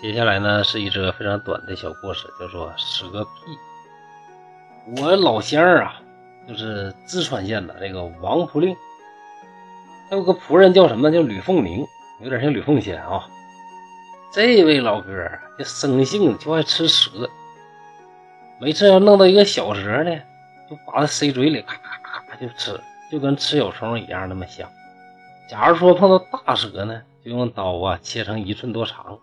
接下来呢是一则非常短的小故事，叫做蛇屁。我老乡啊，就是淄川县的这个王仆令，他有个仆人叫什么？叫吕凤鸣，有点像吕凤仙啊。这位老哥这生性就爱吃蛇，每次要弄到一个小蛇呢，就把它塞嘴里，咔咔咔就吃，就跟吃小虫一样那么香。假如说碰到大蛇呢，就用刀啊切成一寸多长。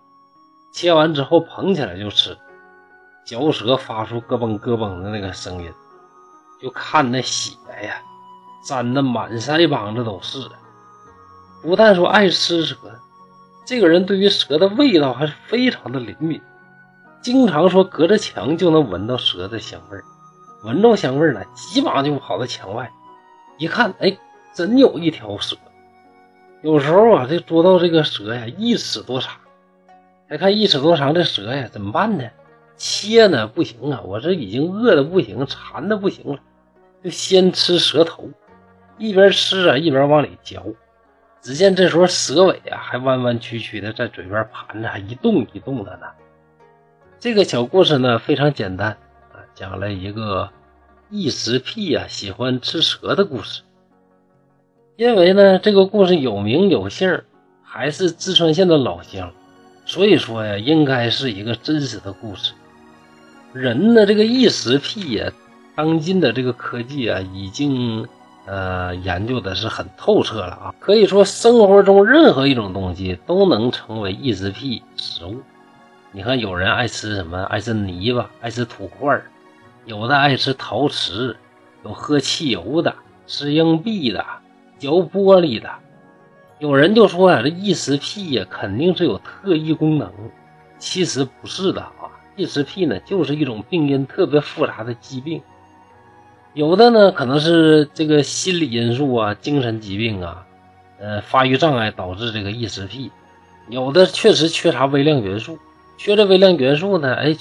切完之后捧起来就吃，嚼舌发出咯嘣咯嘣的那个声音，就看那血呀，沾的满腮帮子都是。不但说爱吃蛇，这个人对于蛇的味道还是非常的灵敏，经常说隔着墙就能闻到蛇的香味，闻着香味儿了，急忙就跑到墙外，一看，哎，真有一条蛇。有时候啊，这捉到这个蛇呀，一尺多长。再看一尺多长的蛇呀，怎么办呢？切呢不行啊，我这已经饿的不行，馋的不行了，就先吃蛇头，一边吃啊一边往里嚼。只见这时候蛇尾啊还弯弯曲曲的在嘴边盘着，还一动一动的呢。这个小故事呢非常简单啊，讲了一个异食癖呀喜欢吃蛇的故事。因为呢这个故事有名有姓，还是淄川县的老乡。所以说呀，应该是一个真实的故事。人的这个异食癖呀，当今的这个科技啊，已经呃研究的是很透彻了啊。可以说，生活中任何一种东西都能成为异食癖食物。你看，有人爱吃什么？爱吃泥巴，爱吃土块有的爱吃陶瓷，有喝汽油的，吃硬币的，嚼玻璃的。有人就说呀，这异食癖呀，肯定是有特异功能。其实不是的啊，异食癖呢，就是一种病因特别复杂的疾病。有的呢，可能是这个心理因素啊，精神疾病啊，呃，发育障碍导致这个异食癖。有的确实缺乏微量元素，缺这微量元素呢，哎，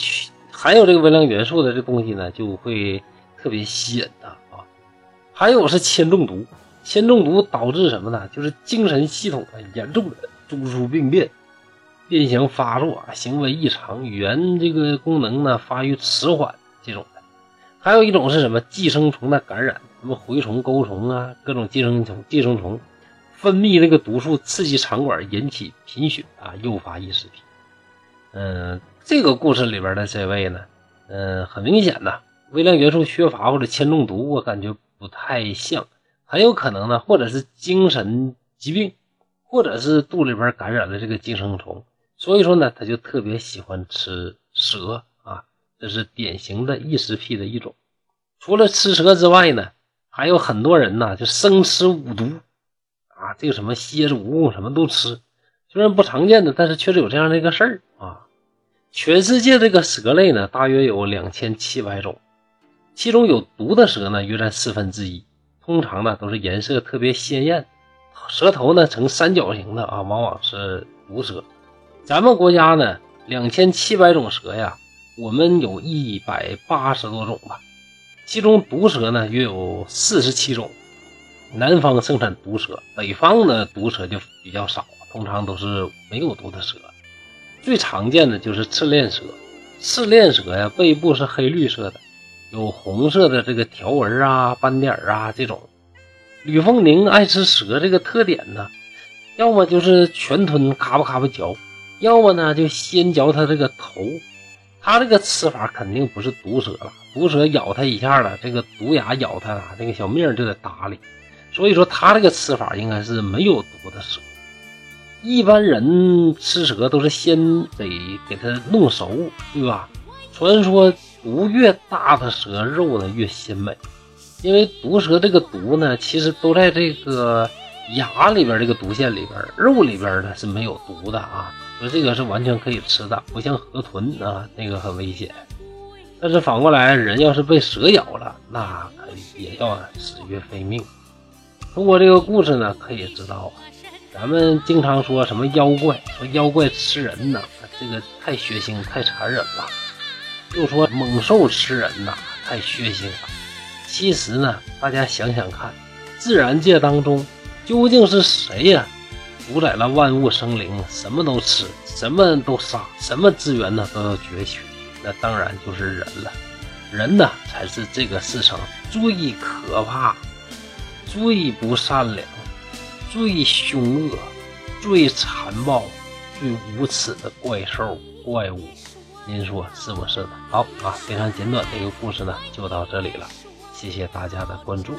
含有这个微量元素的这东西呢，就会特别吸引他啊。还有是铅中毒。铅中毒导致什么呢？就是精神系统的严重的中枢病变、变形发作、行为异常、语言这个功能呢发育迟缓这种的。还有一种是什么？寄生虫的感染，什么蛔虫、钩虫啊，各种寄生虫、寄生虫分泌这个毒素刺激肠管，引起贫血啊，诱发异食癖。嗯，这个故事里边的这位呢，嗯，很明显呐，微量元素缺乏或者铅中毒，我感觉不太像。很有可能呢，或者是精神疾病，或者是肚里边感染了这个寄生虫，所以说呢，他就特别喜欢吃蛇啊，这是典型的异食癖的一种。除了吃蛇之外呢，还有很多人呢就生吃五毒啊，这个什么蝎子、蜈蚣什么都吃，虽然不常见的，但是确实有这样的一个事儿啊。全世界这个蛇类呢，大约有两千七百种，其中有毒的蛇呢，约占四分之一。通常呢都是颜色特别鲜艳，蛇头呢呈三角形的啊，往往是毒蛇。咱们国家呢两千七百种蛇呀，我们有一百八十多种吧，其中毒蛇呢约有四十七种。南方盛产毒蛇，北方呢毒蛇就比较少，通常都是没有毒的蛇。最常见的就是赤链蛇，赤链蛇呀背部是黑绿色的。有红色的这个条纹啊、斑点啊这种，吕凤宁爱吃蛇这个特点呢，要么就是全吞咔吧咔吧嚼，要么呢就先嚼它这个头。它这个吃法肯定不是毒蛇了，毒蛇咬它一下了，这个毒牙咬它了，这个小命就得搭理。所以说它这个吃法应该是没有毒的蛇。一般人吃蛇都是先得给它弄熟，对吧？传说。毒越大的蛇肉呢越鲜美，因为毒蛇这个毒呢，其实都在这个牙里边这个毒腺里边，肉里边呢是没有毒的啊，所以这个是完全可以吃的，不像河豚啊那个很危险。但是反过来，人要是被蛇咬了，那可也要死于非命。通过这个故事呢，可以知道，咱们经常说什么妖怪，说妖怪吃人呢，这个太血腥太残忍了。就说猛兽吃人呐，太血腥了。其实呢，大家想想看，自然界当中究竟是谁呀，主宰了万物生灵，什么都吃，什么都杀，什么资源呢都要攫取，那当然就是人了。人呢，才是这个世上最可怕、最不善良、最凶恶、最残暴、最无耻的怪兽怪物。您说是不是呢？好啊，非常简短的一个故事呢，就到这里了。谢谢大家的关注。《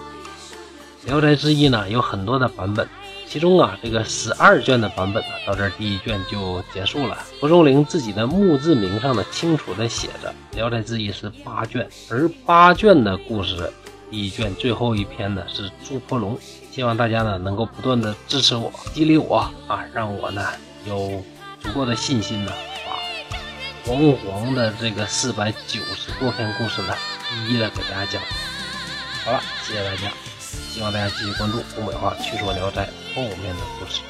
聊斋志异》呢有很多的版本，其中啊这个十二卷的版本呢，到这儿第一卷就结束了。蒲松龄自己的墓志铭上呢清楚的写着，《聊斋志异》是八卷，而八卷的故事，第一卷最后一篇呢是朱婆龙。希望大家呢能够不断的支持我，激励我啊，让我呢有足够的信心呢。黄黄的这个四百九十多篇故事呢，一一的给大家讲。好了，谢谢大家，希望大家继续关注东北话趣说聊斋后面的故事。